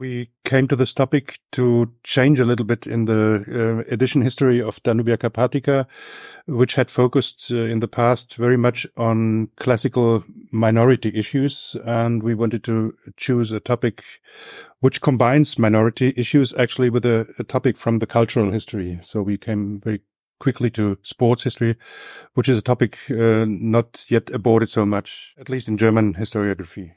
We came to this topic to change a little bit in the uh, edition history of Danubiana Carpathica, which had focused uh, in the past very much on classical minority issues. And we wanted to choose a topic which combines minority issues actually with a, a topic from the cultural history. So we came very quickly to sports history, which is a topic uh, not yet aborted so much, at least in German historiography.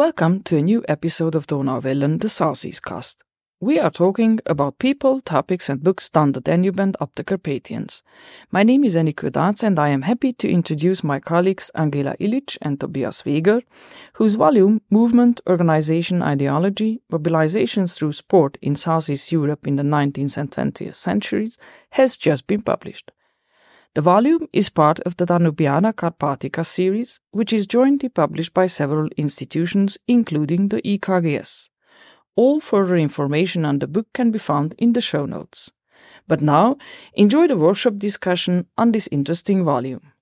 Welcome to a new episode of Donauwellen, the Southeast Cast. We are talking about people, topics, and books down the Danube and up the Carpathians. My name is Enikő Dácz, and I am happy to introduce my colleagues Angela Ilić and Tobias Weger, whose volume, Movement, Organization, Ideology, Mobilizations Through Sport in Southeast Europe in the 19th and 20th Centuries, has just been published. The volume is part of the Danubiana Carpathica series, which is jointly published by several institutions, including the IKGS. All further information on the book can be found in the show notes. But now, enjoy the workshop discussion on this interesting volume.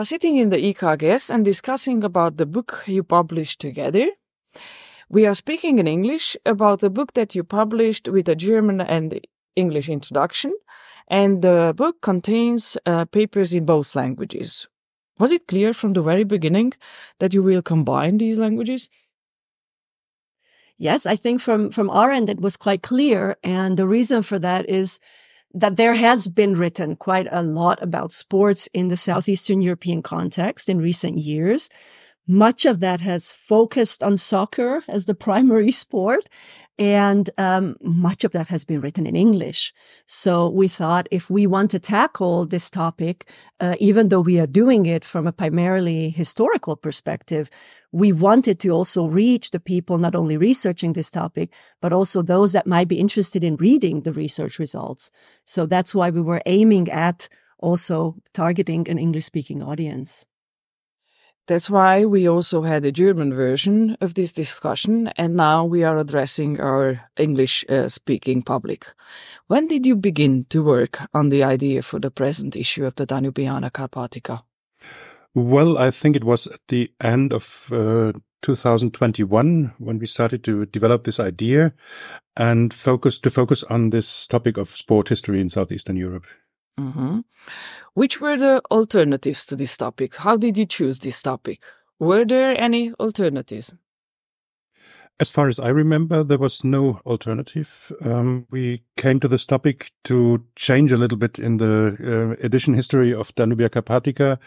Are sitting in the IKGS and discussing about the book you published together. We are speaking in English about a book that you published with a German and English introduction, and the book contains uh, papers in both languages. Was it clear from the very beginning that you will combine these languages? Yes, I think from, from our end, it was quite clear. And the reason for that is that there has been written quite a lot about sports in the Southeastern European context in recent years. Much of that has focused on soccer as the primary sport. And um, much of that has been written in English. So we thought if we want to tackle this topic, uh, even though we are doing it from a primarily historical perspective, we wanted to also reach the people not only researching this topic, but also those that might be interested in reading the research results. So that's why we were aiming at also targeting an English speaking audience. That's why we also had a German version of this discussion, and now we are addressing our English uh, speaking public. When did you begin to work on the idea for the present issue of the Danubiana Carpathica? Well, I think it was at the end of uh, 2021 when we started to develop this idea and focus to focus on this topic of sport history in Southeastern Europe. Mm-hmm. Which were the alternatives to this topic? How did you choose this topic? Were there any alternatives? As far as I remember, there was no alternative. Um, we came to this topic to change a little bit in the uh, edition history of Danubiana Carpathica,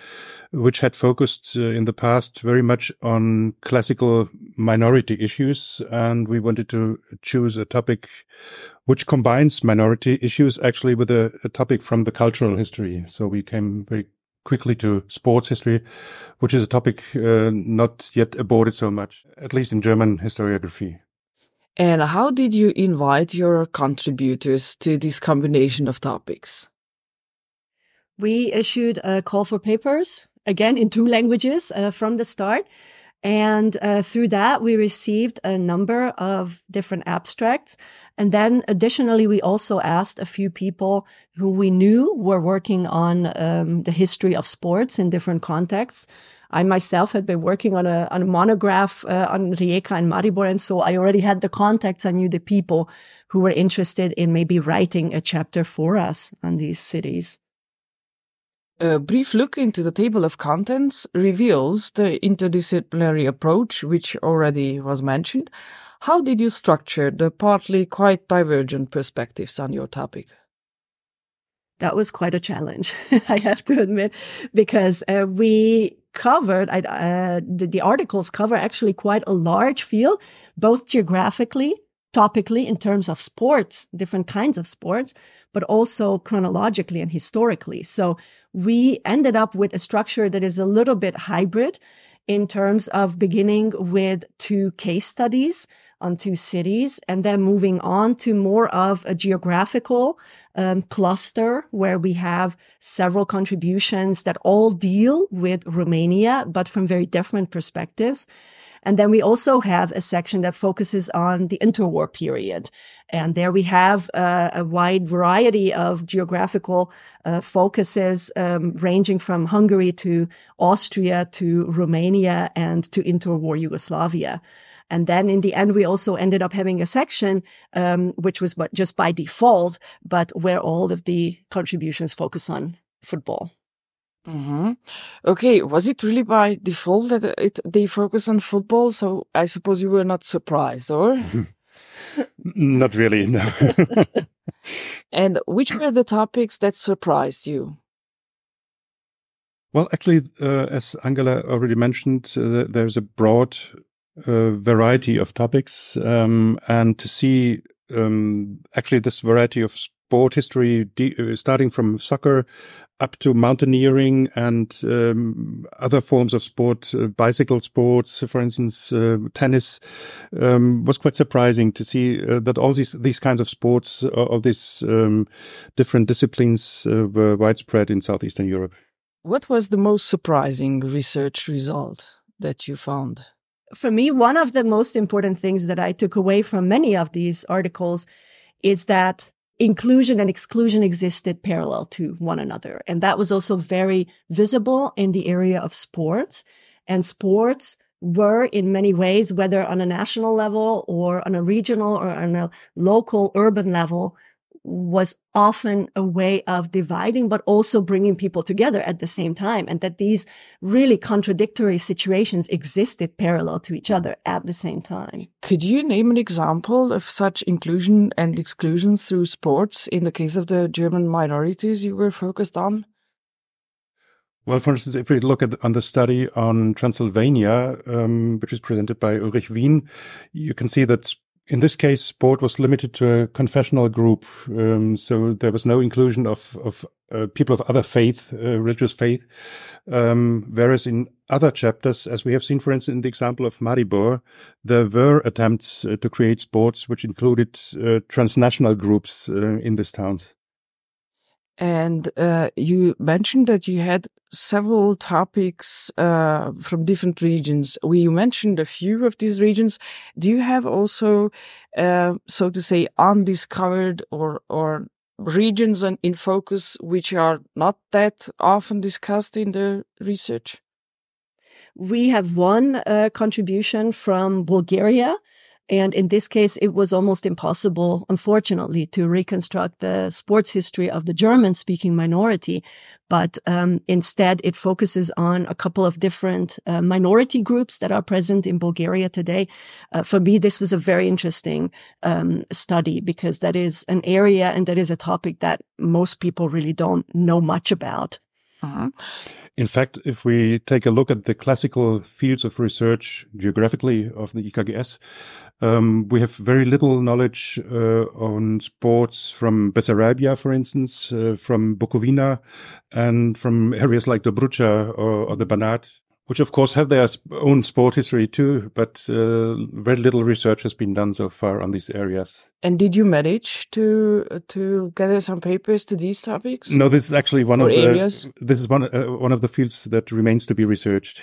which had focused uh, in the past very much on classical minority issues. And we wanted to choose a topic which combines minority issues actually with a, a topic from the cultural history. So we came very quickly to sports history, which is a topic uh, not yet aborted so much, at least in German historiography. And how did you invite your contributors to this combination of topics? We issued a call for papers, again in two languages uh, from the start. And uh, through that, we received a number of different abstracts. And then additionally, we also asked a few people who we knew were working on um, the history of sports in different contexts. I myself had been working on a, on a monograph uh, on Rijeka and Maribor. And so I already had the contacts. I knew the people who were interested in maybe writing a chapter for us on these cities. A brief look into the table of contents reveals the interdisciplinary approach, which already was mentioned. How did you structure the partly quite divergent perspectives on your topic? That was quite a challenge, I have to admit, because uh, we covered, uh, the, the articles cover actually quite a large field, both geographically topically in terms of sports, different kinds of sports, but also chronologically and historically. So we ended up with a structure that is a little bit hybrid in terms of beginning with two case studies on two cities and then moving on to more of a geographical um, cluster where we have several contributions that all deal with Romania, but from very different perspectives. And then we also have a section that focuses on the interwar period. And there we have uh, a wide variety of geographical uh, focuses, um, ranging from Hungary to Austria to Romania and to interwar Yugoslavia. And then in the end, we also ended up having a section, um, which was just by default, but where all of the contributions focus on football. Mm-hmm. Okay, was it really by default that it, they focus on football? So I suppose you were not surprised, or? not really, no. and which were the topics that surprised you? Well, actually, uh, as Angela already mentioned, uh, there's a broad uh, variety of topics, um, and to see um, actually this variety of sport history, uh, starting from soccer up to mountaineering and um, other forms of sport, uh, bicycle sports, for instance, uh, tennis, um, was quite surprising to see uh, that all these these kinds of sports, all these um, different disciplines, uh, were widespread in southeastern Europe. What was the most surprising research result that you found? For me, one of the most important things that I took away from many of these articles is that inclusion and exclusion existed parallel to one another. And that was also very visible in the area of sports. And sports were in many ways, whether on a national level or on a regional or on a local urban level, was often a way of dividing, but also bringing people together at the same time. And that these really contradictory situations existed parallel to each other at the same time. Could you name an example of such inclusion and exclusion through sports in the case of the German minorities you were focused on? Well, for instance, if we look at on the study on Transylvania, um, which is presented by Ulrich Wien, you can see that in this case, sport was limited to a confessional group, um, so there was no inclusion of of uh, people of other faith, uh, religious faith. Um, whereas in other chapters, as we have seen, for instance, in the example of Maribor, there were attempts uh, to create sports which included uh, transnational groups uh, in this town. And uh, you mentioned that you had several topics uh, from different regions. We mentioned a few of these regions. Do you have also, uh, so to say, undiscovered or or regions in focus which are not that often discussed in the research? We have one uh, contribution from Bulgaria and in this case, it was almost impossible, unfortunately, to reconstruct the sports history of the German speaking minority. But um, instead, it focuses on a couple of different uh, minority groups that are present in Bulgaria today. Uh, for me, this was a very interesting um, study because that is an area and that is a topic that most people really don't know much about. Uh-huh. In fact, if we take a look at the classical fields of research geographically of the IKGS, um, we have very little knowledge uh, on sports from Bessarabia, for instance, uh, from Bukovina, and from areas like Dobrucha or, or the Banat which of course have their own sport history too, but uh, very little research has been done so far on these areas. And did you manage to to gather some papers to these topics? No, this is actually one or of areas? the this is one uh, one of the fields that remains to be researched.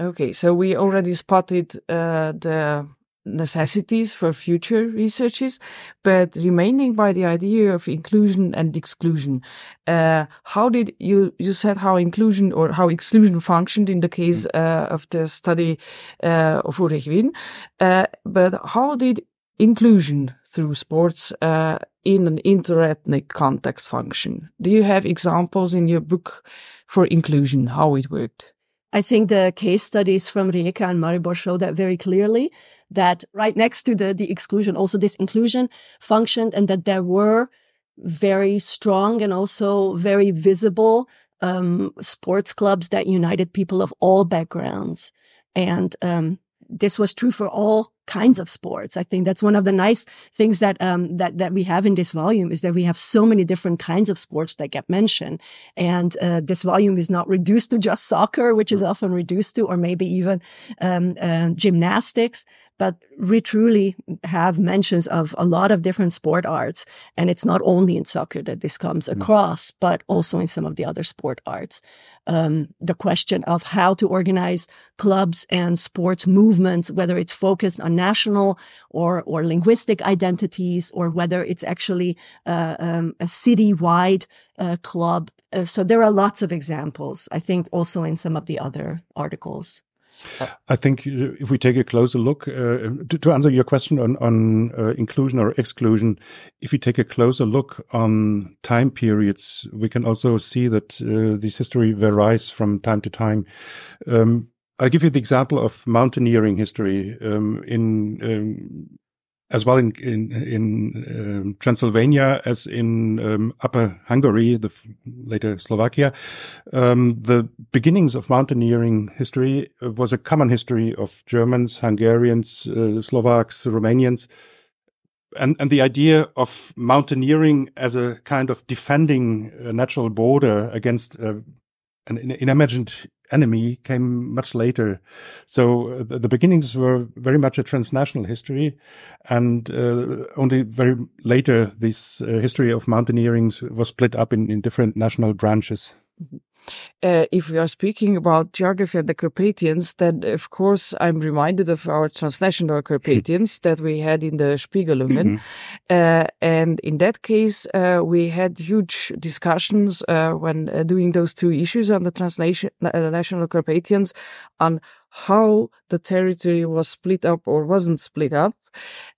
Okay, so we already spotted uh, the necessities for future researches, but remaining by the idea of inclusion and exclusion. Uh, how did you, you said how inclusion or how exclusion functioned in the case mm. uh, of the study uh, of Ulrich Wien, uh, but how did inclusion through sports uh, in an interethnic context function? Do you have examples in your book for inclusion, how it worked? I think the case studies from Rijeka and Maribor show that very clearly that right next to the, the exclusion, also this inclusion functioned and that there were very strong and also very visible um, sports clubs that united people of all backgrounds. And um, this was true for all kinds of sports. I think that's one of the nice things that um, that that we have in this volume is that we have so many different kinds of sports that get mentioned, and uh, this volume is not reduced to just soccer, which is often reduced to, or maybe even um, uh, gymnastics but we truly have mentions of a lot of different sport arts. And it's not only in soccer that this comes mm. across, but also in some of the other sport arts. Um, the question of how to organize clubs and sports movements, whether it's focused on national or, or linguistic identities, or whether it's actually uh, um, a city-wide uh, club. Uh, so there are lots of examples, I think, also in some of the other articles. I think if we take a closer look uh, to, to, answer your question on on uh, inclusion or exclusion, if we take a closer look on time periods, we can also see that uh, this history varies from time to time. Um, I'll give you the example of mountaineering history. Um, in um, as well in in, in um, Transylvania as in um, Upper Hungary, the later Slovakia. Um, the beginnings of mountaineering history was a common history of Germans, Hungarians, uh, Slovaks, Romanians. And, and the idea of mountaineering as a kind of defending a natural border against uh, an, an imagined enemy came much later. So uh, the, the, beginnings were very much a transnational history, and uh, only very later this uh, history of mountaineering was split up in, in different national branches. Mm -hmm. Uh, if we are speaking about geography and the Carpathians, then of course I'm reminded of our transnational Carpathians that we had in the Spiegelungen. Mm -hmm. uh, and in that case, uh, we had huge discussions uh, when uh, doing those two issues on the transnational Carpathians on how the territory was split up or wasn't split up.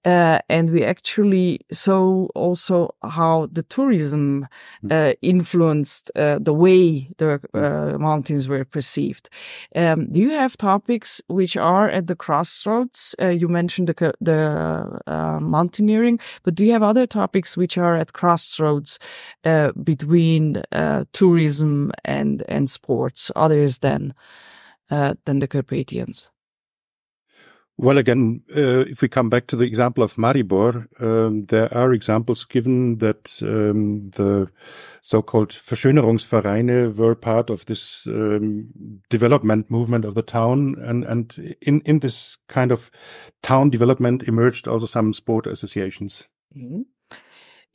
Uh, and we actually saw also how the tourism hmm. uh, influenced uh, the way the uh, mountains were perceived. Um, do you have topics which are at the crossroads? Uh, you mentioned the, the uh, mountaineering, but do you have other topics which are at crossroads between tourism and and sports, others than than the Carpathians? Well, again, uh, if we come back to the example of Maribor, um, there are examples given that um, the so-called Verschönerungsvereine were part of this um, development movement of the town, and and in in this kind of town development emerged also some sport associations. Mm -hmm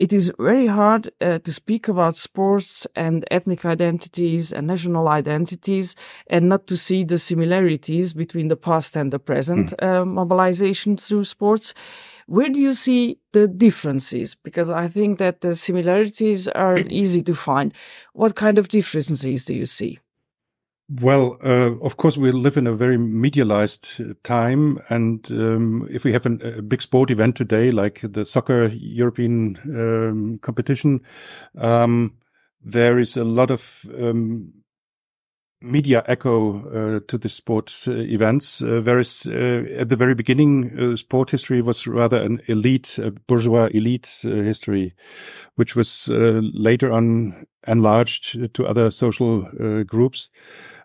it is very hard uh, to speak about sports and ethnic identities and national identities and not to see the similarities between the past and the present mm. uh, mobilization through sports. Where do you see the differences? Because I think that the similarities are easy to find. What kind of differences do you see? Well, uh, of course, we live in a very medialized uh, time. And um, if we have an, a big sport event today, like the soccer European um, competition, um, there is a lot of um, media echo uh, to the sport uh, events. Uh, whereas uh, at the very beginning, sport history was rather an elite, bourgeois elite history, which was later on enlarged to other social groups.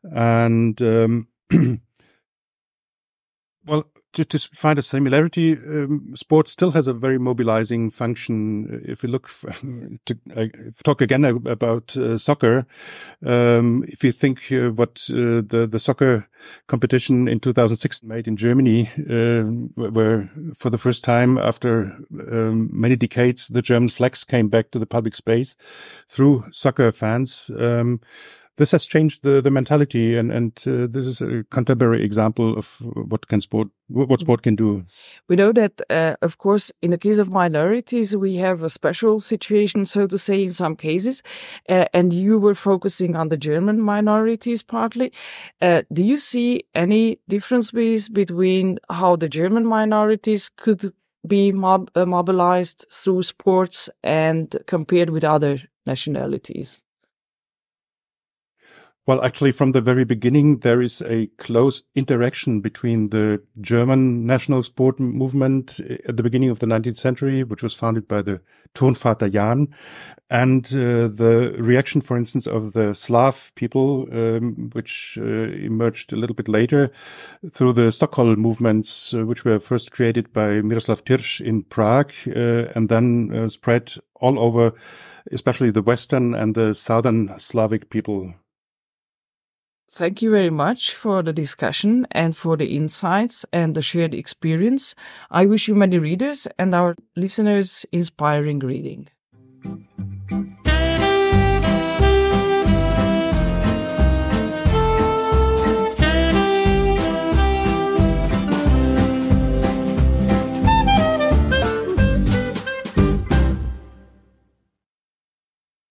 And um, well, to, to, find a similarity, um, sport still has a very mobilizing function. If we look to uh, talk again about uh, soccer, um, if you think uh, what uh, the the soccer competition in 2006 made in Germany, uh, where for the first time after um, many decades the German flags came back to the public space through soccer fans. This has changed the, the mentality and, and uh, this is a contemporary example of what can sport, what sport can do. We know that, uh, of course, in the case of minorities, we have a special situation, so to say, in some cases. Uh, and you were focusing on the German minorities partly. Uh, do you see any differences between how the German minorities could be mob uh, mobilized through sports and compared with other nationalities? Well, actually, from the very beginning, there is a close interaction between the German national sport movement at the beginning of the 19th century, which was founded by the Turnvater Jahn, and uh, the reaction, for instance, of the Slav people, um, which uh, emerged a little bit later through the Sokol movements, uh, which were first created by Miroslav Tyrš in Prague, uh, and then uh, spread all over, especially the Western and the Southern Slavic people. Thank you very much for the discussion and for the insights and the shared experience. I wish you many readers and our listeners inspiring reading.